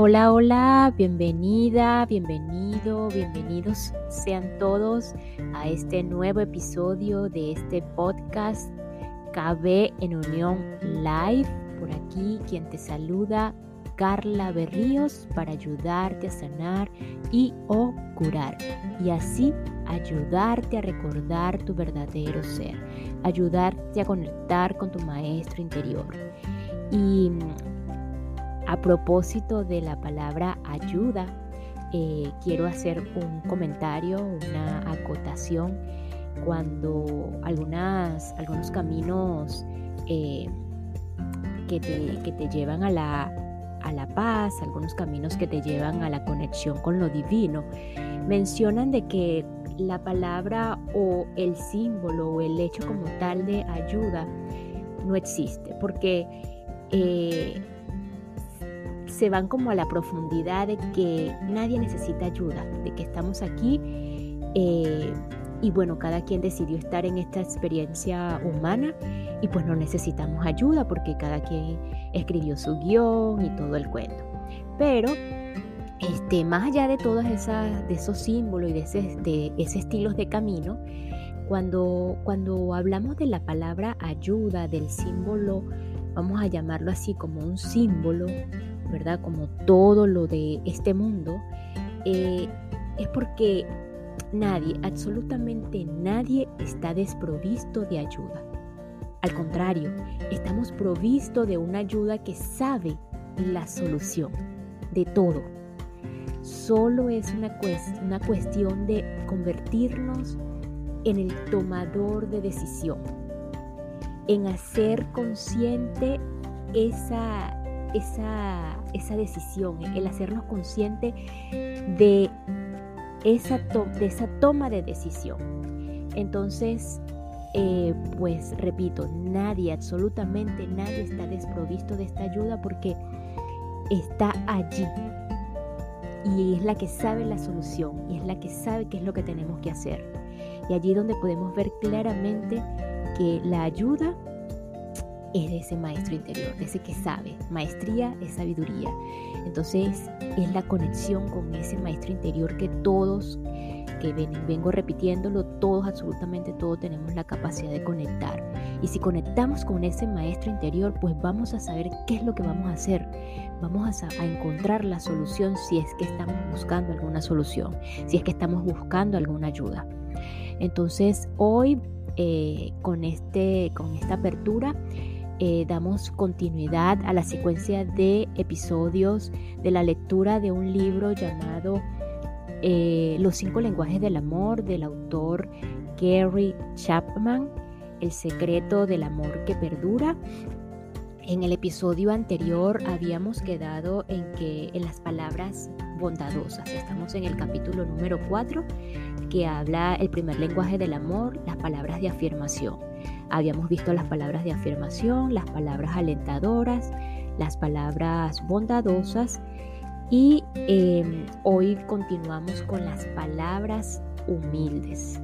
Hola, hola, bienvenida, bienvenido, bienvenidos sean todos a este nuevo episodio de este podcast KB en Unión Live. Por aquí quien te saluda, Carla Berríos, para ayudarte a sanar y o curar. Y así ayudarte a recordar tu verdadero ser, ayudarte a conectar con tu maestro interior. Y a propósito de la palabra ayuda, eh, quiero hacer un comentario, una acotación. Cuando algunas, algunos caminos eh, que, te, llevan a la, a la paz, algunos caminos que te llevan a la conexión con lo divino, mencionan de que la palabra o el símbolo o el hecho como tal de ayuda no existe, porque eh, se van como a la profundidad de que nadie necesita ayuda, de que estamos aquí eh, y bueno, cada quien decidió estar en esta experiencia humana y pues no necesitamos ayuda porque cada quien escribió su guion y todo el cuento. Pero este, más allá de todos esas, de esos símbolos y de ese, de estilos de camino, cuando, cuando hablamos de la palabra ayuda, del símbolo, vamos a llamarlo así como un símbolo ¿verdad? Como todo lo de este mundo, eh, es porque nadie, absolutamente nadie está desprovisto de ayuda. Al contrario, estamos provistos de una ayuda que sabe la solución de todo. Solo es una, una cuestión de convertirnos en el tomador de decisión, en hacer consciente esa, esa, esa decisión, el hacernos consciente de esa, de esa toma de decisión. Entonces, eh, pues repito, nadie, absolutamente nadie está desprovisto de esta ayuda porque está allí. Y es la que sabe la solución y es la que sabe qué es lo que tenemos que hacer. Y allí donde podemos ver claramente que la ayuda es de ese maestro interior, de ese que sabe. Maestría es sabiduría. Entonces es la conexión con ese maestro interior que todos, que ven, vengo repitiéndolo, todos, absolutamente todos tenemos la capacidad de conectar. Y si conectamos con ese maestro interior, pues vamos a saber qué es lo que vamos a hacer. Vamos a, a encontrar la solución si es que estamos buscando alguna solución, si es que estamos buscando alguna ayuda. Entonces hoy eh, con, este, con esta apertura eh, damos continuidad a la secuencia de episodios de la lectura de un libro llamado eh, Los cinco lenguajes del amor del autor Gary Chapman, El secreto del amor que perdura. En el episodio anterior habíamos quedado en que en las palabras bondadosas. Estamos en el capítulo número 4 que habla el primer lenguaje del amor, las palabras de afirmación. Habíamos visto las palabras de afirmación, las palabras alentadoras, las palabras bondadosas y em, hoy continuamos con las palabras humildes.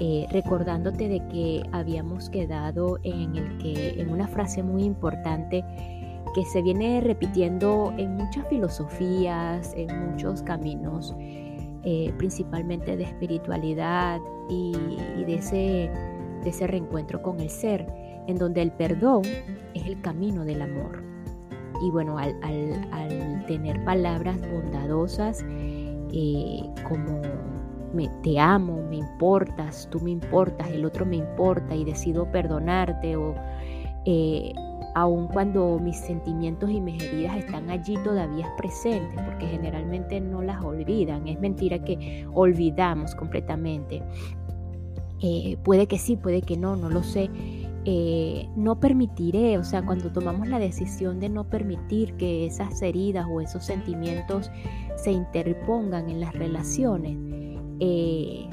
Eh, recordándote de que habíamos quedado en el que en una frase muy importante que se viene repitiendo en muchas filosofías, en muchos caminos, eh, principalmente de espiritualidad y de ese de ese reencuentro con el ser, en donde el perdón es el camino del amor. Y bueno, al, tener palabras bondadosas eh, como me, te amo, me importas, tú me importas, el otro me importa y decido perdonarte o eh, aun cuando mis sentimientos y mis heridas están allí todavía presentes, porque generalmente no las olvidan. Es mentira que olvidamos completamente. Eh, puede que sí, puede que no, no lo sé. Eh, no permitiré, o sea, cuando tomamos la decisión de no permitir que esas heridas o esos sentimientos se interpongan en las relaciones, eh,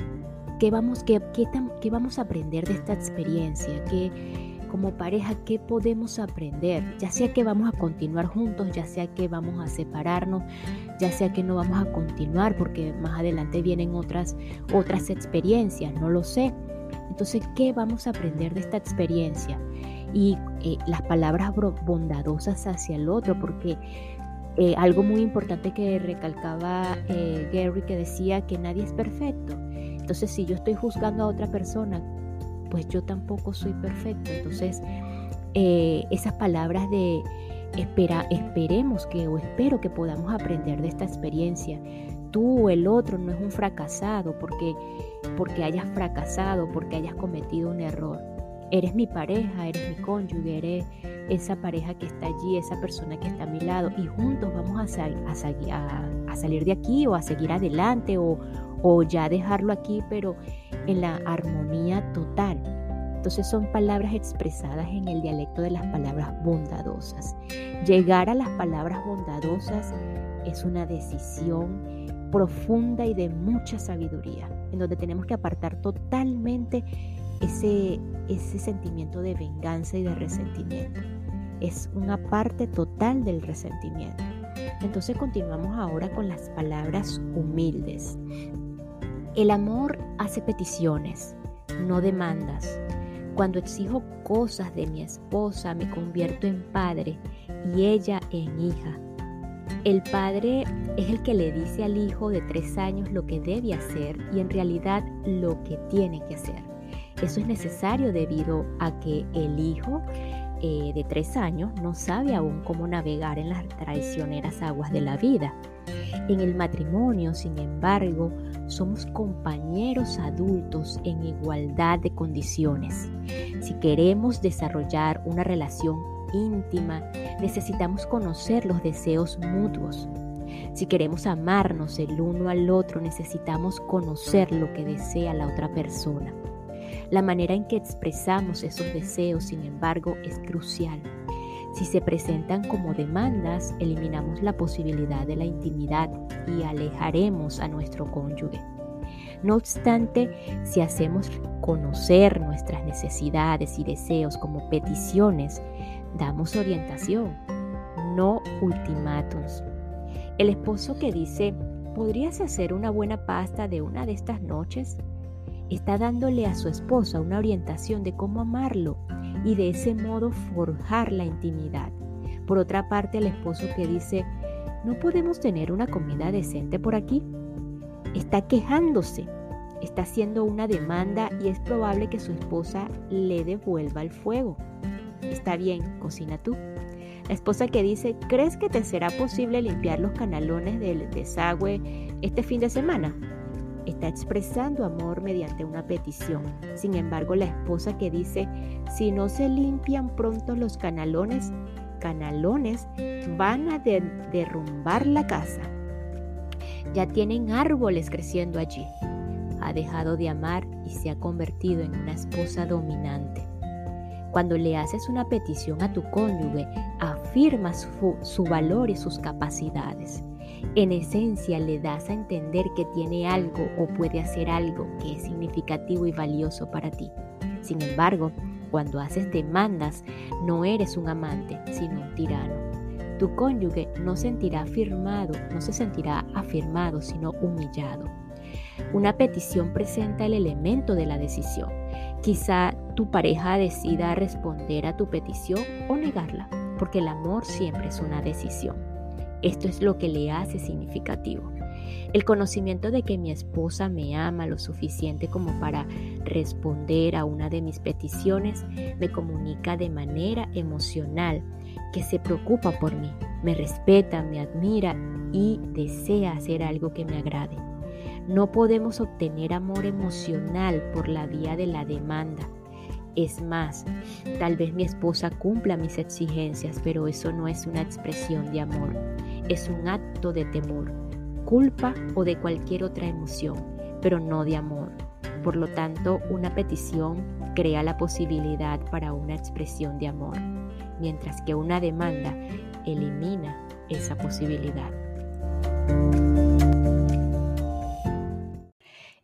¿qué, vamos, qué, qué, vamos a aprender de esta experiencia? ¿Qué, como pareja, ¿qué podemos aprender? Ya sea que vamos a continuar juntos, ya sea que vamos a separarnos, ya sea que no vamos a continuar porque más adelante vienen otras, otras experiencias, no lo sé. Entonces, ¿qué vamos a aprender de esta experiencia? Y eh, las palabras bondadosas hacia el otro, porque Eh, algo muy importante que recalcaba eh, Gary que decía que nadie es perfecto. Entonces si yo estoy juzgando a otra persona, pues yo tampoco soy perfecto. Entonces eh, esas palabras de espera, esperemos que o espero que podamos aprender de esta experiencia. Tú o el otro no es un fracasado porque, porque hayas fracasado, porque hayas cometido un error. Eres mi pareja, eres mi cónyuge, eres esa pareja que está allí, esa persona que está a mi lado y juntos vamos a, a, a salir de aquí o a seguir adelante o, o ya dejarlo aquí, pero en la armonía total. Entonces son palabras expresadas en el dialecto de las palabras bondadosas. Llegar a las palabras bondadosas es una decisión profunda y de mucha sabiduría, en donde tenemos que apartar totalmente ese, ese sentimiento de venganza y de resentimiento. Es una parte total del resentimiento. Entonces continuamos ahora con las palabras humildes. El amor hace peticiones, no demandas. Cuando exijo cosas de mi esposa me convierto en padre y ella en hija. El padre es el que le dice al hijo de tres años lo que debe hacer y en realidad lo que tiene que hacer. Eso es necesario debido a que el hijo eh, de tres años no sabe aún cómo navegar en las traicioneras aguas de la vida. En el matrimonio, sin embargo, somos compañeros adultos en igualdad de condiciones. Si queremos desarrollar una relación íntima, necesitamos conocer los deseos mutuos. Si queremos amarnos el uno al otro, necesitamos conocer lo que desea la otra persona. La manera en que expresamos esos deseos, sin embargo, es crucial. Si se presentan como demandas, eliminamos la posibilidad de la intimidad y alejaremos a nuestro cónyuge. No obstante, si hacemos conocer nuestras necesidades y deseos como peticiones, damos orientación, no ultimátums. El esposo que dice, ¿podrías hacer una buena pasta de una de estas noches? está dándole a su esposa una orientación de cómo amarlo y de ese modo forjar la intimidad. Por otra parte, el esposo que dice, ¿no podemos tener una comida decente por aquí? Está quejándose, está haciendo una demanda y es probable que su esposa le devuelva el fuego. Está bien, cocina tú. La esposa que dice, ¿crees que te será posible limpiar los canalones del desagüe este fin de semana? Está expresando amor mediante una petición. Sin embargo, la esposa que dice, si no se limpian pronto los canalones, canalones van a derrumbar la casa. Ya tienen árboles creciendo allí. Ha dejado de amar y se ha convertido en una esposa dominante. Cuando le haces una petición a tu cónyuge, afirma su, su valor y sus capacidades. En esencia le das a entender que tiene algo o puede hacer algo que es significativo y valioso para ti. Sin embargo, cuando haces demandas, no eres un amante, sino un tirano. Tu cónyuge no sentirá afirmado, no se sentirá afirmado, sino humillado. Una petición presenta el elemento de la decisión. Quizá tu pareja decida responder a tu petición o negarla, porque el amor siempre es una decisión. Esto es lo que le hace significativo. El conocimiento de que mi esposa me ama lo suficiente como para responder a una de mis peticiones me comunica de manera emocional que se preocupa por mí, me respeta, me admira y desea hacer algo que me agrade. No podemos obtener amor emocional por la vía de la demanda. Es más, tal vez mi esposa cumpla mis exigencias, pero eso no es una expresión de amor es un acto de temor, culpa o de cualquier otra emoción, pero no de amor. Por lo tanto, una petición crea la posibilidad para una expresión de amor, mientras que una demanda elimina esa posibilidad.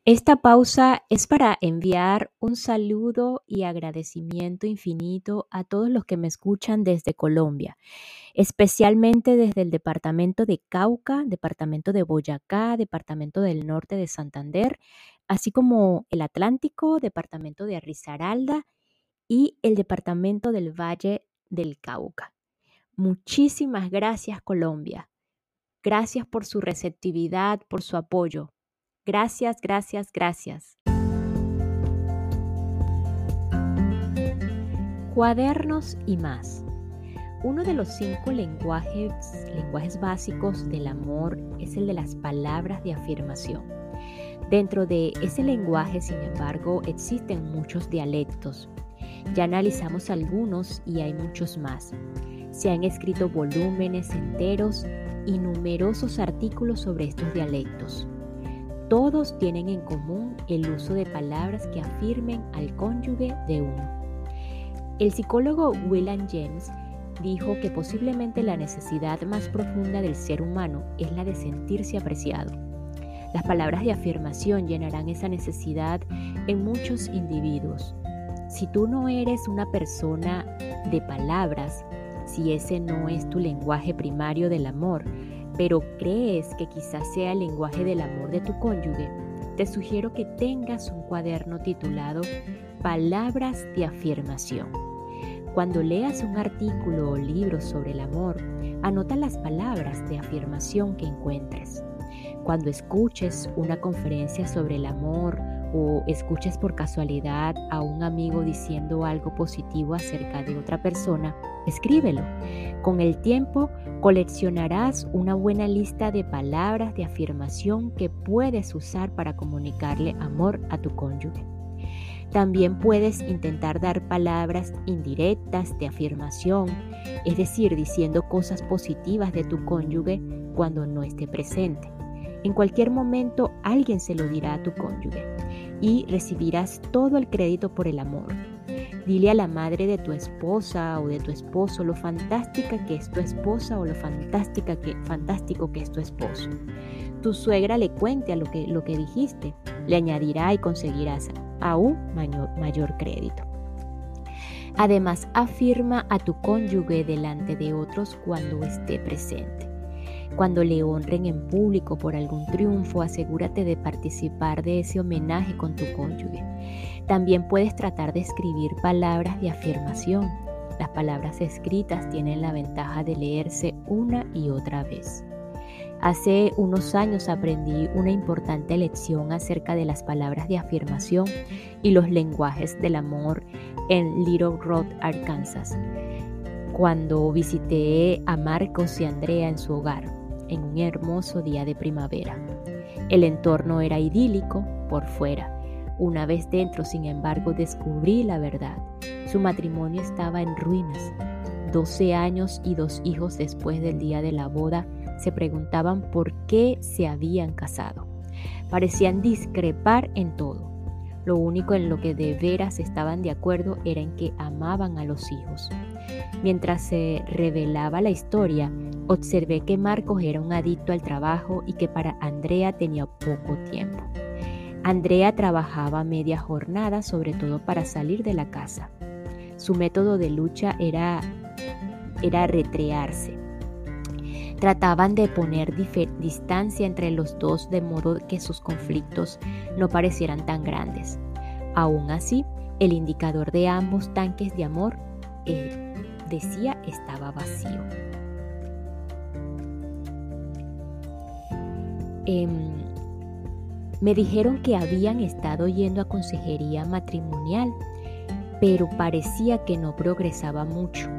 Esta pausa es para enviar un saludo y agradecimiento infinito a todos los que me escuchan desde Colombia, especialmente desde el departamento de Cauca, departamento de Boyacá, departamento del norte de Santander, así como el Atlántico, departamento de Risaralda y el departamento del Valle del Cauca. Muchísimas gracias Colombia. Gracias por su receptividad, por su apoyo. Gracias, gracias, gracias. Cuadernos y más. Uno de los cinco lenguajes, lenguajes básicos del amor es el de las palabras de afirmación. Dentro de ese lenguaje, sin embargo, existen muchos dialectos. Ya analizamos algunos y hay muchos más. Se han escrito volúmenes enteros y numerosos artículos sobre estos dialectos. Todos tienen en común el uso de palabras que afirmen al cónyuge de uno. El psicólogo William James dijo que posiblemente la necesidad más profunda del ser humano es la de sentirse apreciado. Las palabras de afirmación llenarán esa necesidad en muchos individuos. Si tú no eres una persona de palabras, si ese no es tu lenguaje primario del amor, pero crees que quizás sea el lenguaje del amor de tu cónyuge, te sugiero que tengas un cuaderno titulado Palabras de afirmación. Cuando leas un artículo o libro sobre el amor, anota las palabras de afirmación que encuentres. Cuando escuches una conferencia sobre el amor o escuches por casualidad a un amigo diciendo algo positivo acerca de otra persona, escríbelo. Con el tiempo coleccionarás una buena lista de palabras de afirmación que puedes usar para comunicarle amor a tu cónyuge. También puedes intentar dar palabras indirectas de afirmación, es decir, diciendo cosas positivas de tu cónyuge cuando no esté presente. En cualquier momento alguien se lo dirá a tu cónyuge y recibirás todo el crédito por el amor. Dile a la madre de tu esposa o de tu esposo lo fantástica que es tu esposa o lo fantástica que, fantástico que es tu esposo. Tu suegra le cuente lo que, lo que dijiste, le añadirá y conseguirás aún mayor, mayor crédito. Además, afirma a tu cónyuge delante de otros cuando esté presente. Cuando le honren en público por algún triunfo, asegúrate de participar de ese homenaje con tu cónyuge. También puedes tratar de escribir palabras de afirmación. Las palabras escritas tienen la ventaja de leerse una y otra vez. Hace unos años aprendí una importante lección acerca de las palabras de afirmación y los lenguajes del amor en Little Rock, Arkansas, cuando visité a Marcos y Andrea en su hogar en un hermoso día de primavera. El entorno era idílico por fuera. Una vez dentro, sin embargo, descubrí la verdad. Su matrimonio estaba en ruinas. 12 años y dos hijos después del día de la boda, se preguntaban por qué se habían casado. Parecían discrepar en todo. Lo único en lo que de veras estaban de acuerdo era en que amaban a los hijos. Mientras se revelaba la historia, observé que Marcos era un adicto al trabajo y que para Andrea tenía poco tiempo. Andrea trabajaba media jornada, sobre todo para salir de la casa. Su método de lucha era, era retrearse, Trataban de poner distancia entre los dos de modo que sus conflictos no parecieran tan grandes. Aún así, el indicador de ambos tanques de amor, eh, decía, estaba vacío. Em, me dijeron que habían estado yendo a consejería matrimonial, pero parecía que no progresaba mucho,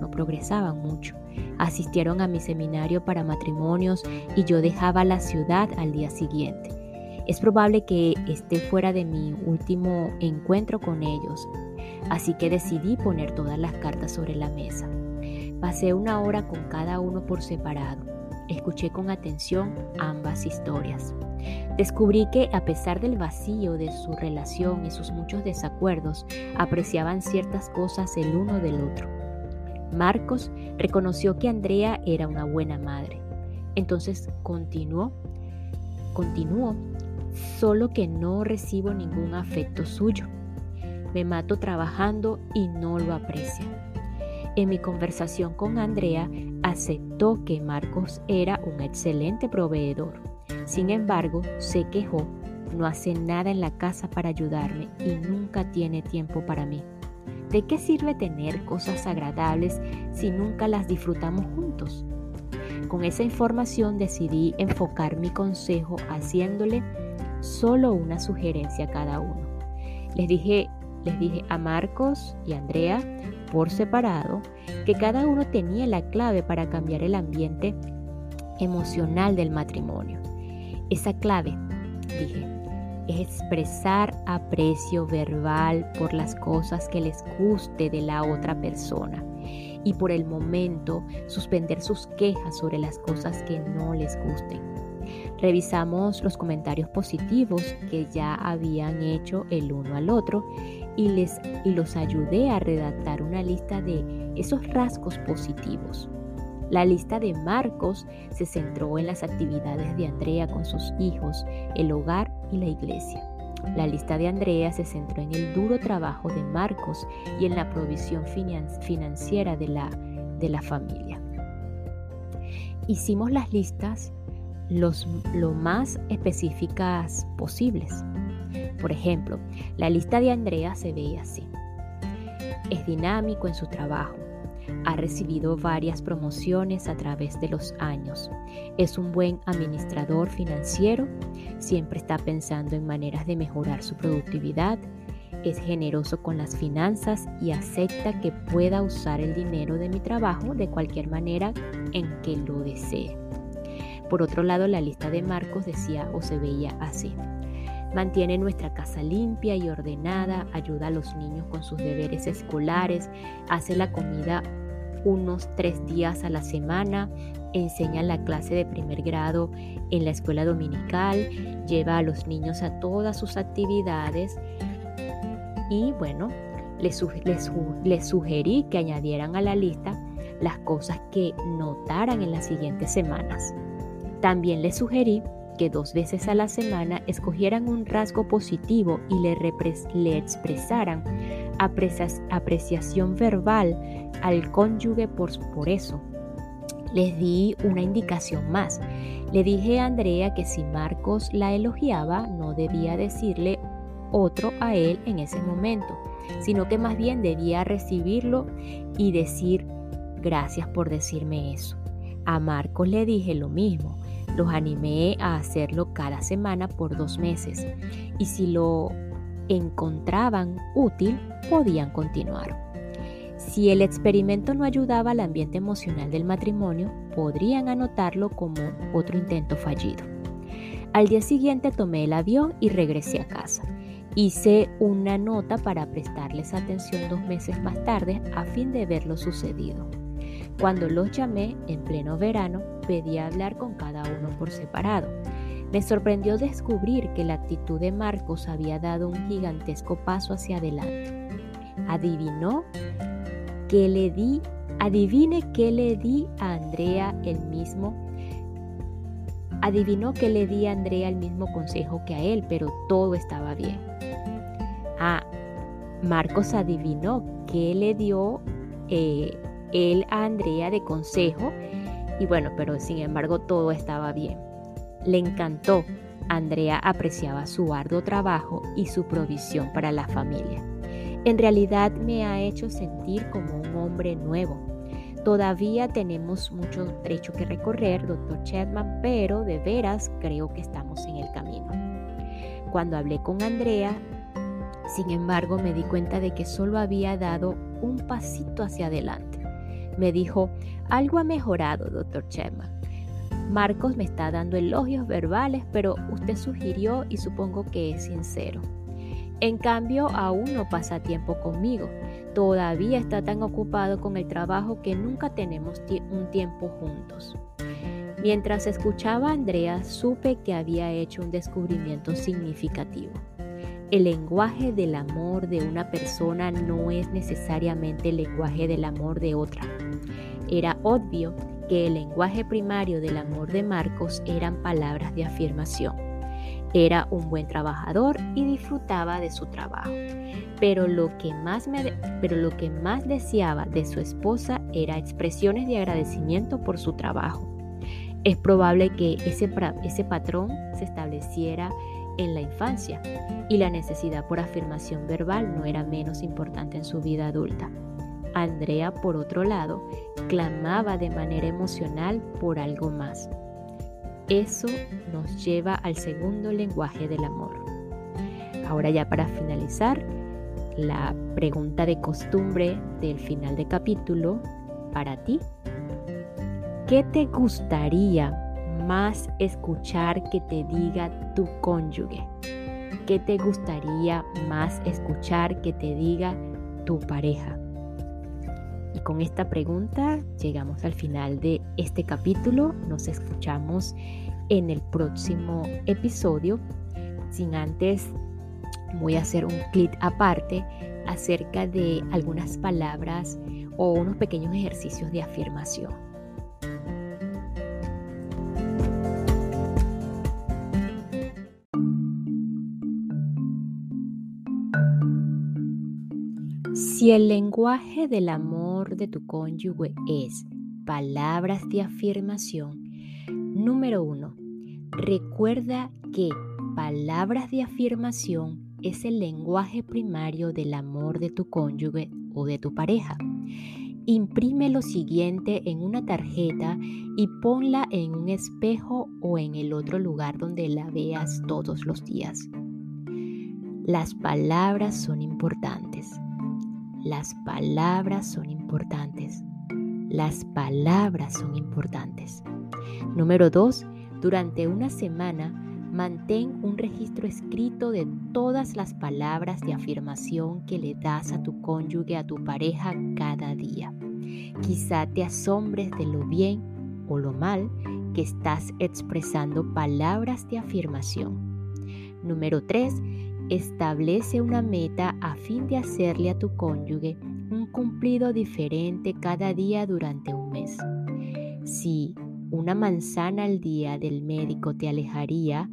no progresaban mucho. Asistieron a mi seminario para matrimonios y yo dejaba la ciudad al día siguiente. Es probable que esté fuera de mi último encuentro con ellos, así que decidí poner todas las cartas sobre la mesa. Pasé una hora con cada uno por separado. Escuché con atención ambas historias. Descubrí que a pesar del vacío de su relación y sus muchos desacuerdos, apreciaban ciertas cosas el uno del otro. Marcos reconoció que Andrea era una buena madre. Entonces continuó, continuó, solo que no recibo ningún afecto suyo. Me mato trabajando y no lo aprecia. En mi conversación con Andrea aceptó que Marcos era un excelente proveedor. Sin embargo, se quejó, no hace nada en la casa para ayudarme y nunca tiene tiempo para mí. ¿De qué sirve tener cosas agradables si nunca las disfrutamos juntos? Con esa información decidí enfocar mi consejo haciéndole solo una sugerencia a cada uno. Les dije, les dije a Marcos y Andrea por separado que cada uno tenía la clave para cambiar el ambiente emocional del matrimonio. Esa clave, dije, es expresar aprecio verbal por las cosas que les guste de la otra persona y por el momento suspender sus quejas sobre las cosas que no les gusten. Revisamos los comentarios positivos que ya habían hecho el uno al otro y, les, y los ayudé a redactar una lista de esos rasgos positivos. La lista de Marcos se centró en las actividades de Andrea con sus hijos, el hogar y la iglesia. La lista de Andrea se centró en el duro trabajo de Marcos y en la provisión financiera de la, de la familia. Hicimos las listas los, lo más específicas posibles. Por ejemplo, la lista de Andrea se ve así. Es dinámico en su trabajo, ha recibido varias promociones a través de los años. Es un buen administrador financiero. Siempre está pensando en maneras de mejorar su productividad. Es generoso con las finanzas y acepta que pueda usar el dinero de mi trabajo de cualquier manera en que lo desee. Por otro lado, la lista de Marcos decía o se veía así. Mantiene nuestra casa limpia y ordenada, ayuda a los niños con sus deberes escolares, hace la comida unos tres días a la semana, enseña la clase de primer grado en la escuela dominical, lleva a los niños a todas sus actividades y bueno, les, sugerí que añadieran a la lista las cosas que notaran en las siguientes semanas. También les sugerí que dos veces a la semana escogieran un rasgo positivo y le, le expresaran apreciación verbal al cónyuge por, por eso. Les di una indicación más. Le dije a Andrea que si Marcos la elogiaba, no debía decirle otro a él en ese momento, sino que más bien debía recibirlo y decir gracias por decirme eso. A Marcos le dije lo mismo. Los animé a hacerlo cada semana por dos meses y si lo encontraban útil, podían continuar. Si el experimento no ayudaba al ambiente emocional del matrimonio, podrían anotarlo como otro intento fallido. Al día siguiente tomé el avión y regresé a casa. Hice una nota para prestarles atención dos meses más tarde a fin de ver lo sucedido. Cuando los llamé en pleno verano, pedí hablar con cada uno por separado. Me sorprendió descubrir que la actitud de Marcos había dado un gigantesco paso hacia adelante. Adivinó que le di, adivine qué le di a Andrea el mismo. Adivinó que le di a Andrea el mismo consejo que a él, pero todo estaba bien. Ah, Marcos adivinó qué le dio eh, él a Andrea de consejo y bueno, pero sin embargo todo estaba bien. Le encantó. Andrea apreciaba su arduo trabajo y su provisión para la familia. En realidad me ha hecho sentir como un hombre nuevo. Todavía tenemos mucho trecho que recorrer, doctor Chapman, pero de veras creo que estamos en el camino. Cuando hablé con Andrea, sin embargo, me di cuenta de que solo había dado un pasito hacia adelante. Me dijo, algo ha mejorado, doctor Chapman. Marcos me está dando elogios verbales, pero usted sugirió y supongo que es sincero. En cambio, aún no pasa tiempo conmigo. Todavía está tan ocupado con el trabajo que nunca tenemos un tiempo juntos. Mientras escuchaba a Andrea, supe que había hecho un descubrimiento significativo. El lenguaje del amor de una persona no es necesariamente el lenguaje del amor de otra. Era obvio que el lenguaje primario del amor de Marcos eran palabras de afirmación. Era un buen trabajador y disfrutaba de su trabajo. Pero lo que más, pero lo que más deseaba de su esposa era expresiones de agradecimiento por su trabajo. Es probable que ese, ese patrón se estableciera en la infancia y la necesidad por afirmación verbal no era menos importante en su vida adulta. Andrea, por otro lado, clamaba de manera emocional por algo más. Eso nos lleva al segundo lenguaje del amor. Ahora ya para finalizar, la pregunta de costumbre del final de capítulo para ti. ¿Qué te gustaría más escuchar que te diga tu cónyuge? ¿Qué te gustaría más escuchar que te diga tu pareja? Y con esta pregunta llegamos al final de este capítulo. Nos escuchamos en el próximo episodio. Sin antes, voy a hacer un clip aparte acerca de algunas palabras o unos pequeños ejercicios de afirmación. Si el lenguaje del amor de tu cónyuge es palabras de afirmación, número uno, recuerda que palabras de afirmación es el lenguaje primario del amor de tu cónyuge o de tu pareja. Imprime lo siguiente en una tarjeta y ponla en un espejo o en el otro lugar donde la veas todos los días. Las palabras son importantes. Las palabras son importantes. Las palabras son importantes. Número dos, durante una semana, mantén un registro escrito de todas las palabras de afirmación que le das a tu cónyuge, a tu pareja cada día. Quizá te asombres de lo bien o lo mal que estás expresando palabras de afirmación. Número 3. Establece una meta a fin de hacerle a tu cónyuge un cumplido diferente cada día durante un mes. Si una manzana al día del médico te alejaría,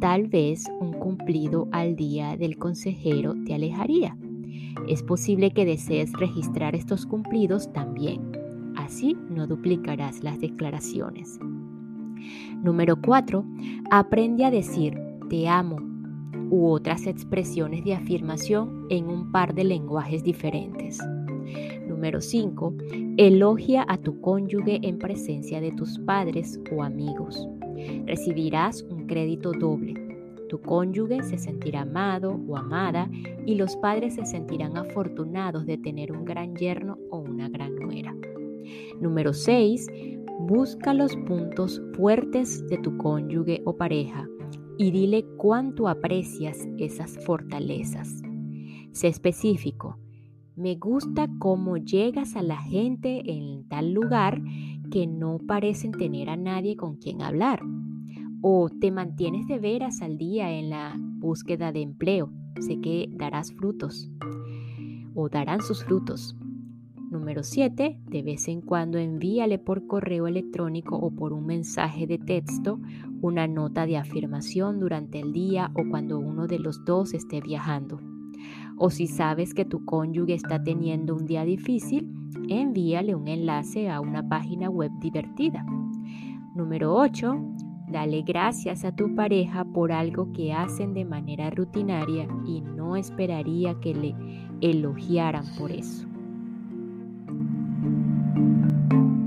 tal vez un cumplido al día del consejero te alejaría. Es posible que desees registrar estos cumplidos también. Así no duplicarás las declaraciones. Número 4. Aprende a decir te amo u otras expresiones de afirmación en un par de lenguajes diferentes. Número 5. Elogia a tu cónyuge en presencia de tus padres o amigos. Recibirás un crédito doble. Tu cónyuge se sentirá amado o amada y los padres se sentirán afortunados de tener un gran yerno o una gran nuera. Número 6. Busca los puntos fuertes de tu cónyuge o pareja y dile cuánto aprecias esas fortalezas. Sé específico. Me gusta cómo llegas a la gente en tal lugar que no parecen tener a nadie con quien hablar. O te mantienes de veras al día en la búsqueda de empleo. Sé que darás frutos o darán sus frutos. Número 7. De vez en cuando envíale por correo electrónico o por un mensaje de texto una nota de afirmación durante el día o cuando uno de los dos esté viajando. O si sabes que tu cónyuge está teniendo un día difícil, envíale un enlace a una página web divertida. Número 8. Dale gracias a tu pareja por algo que hacen de manera rutinaria y no esperaría que le elogiaran por eso. Thank you.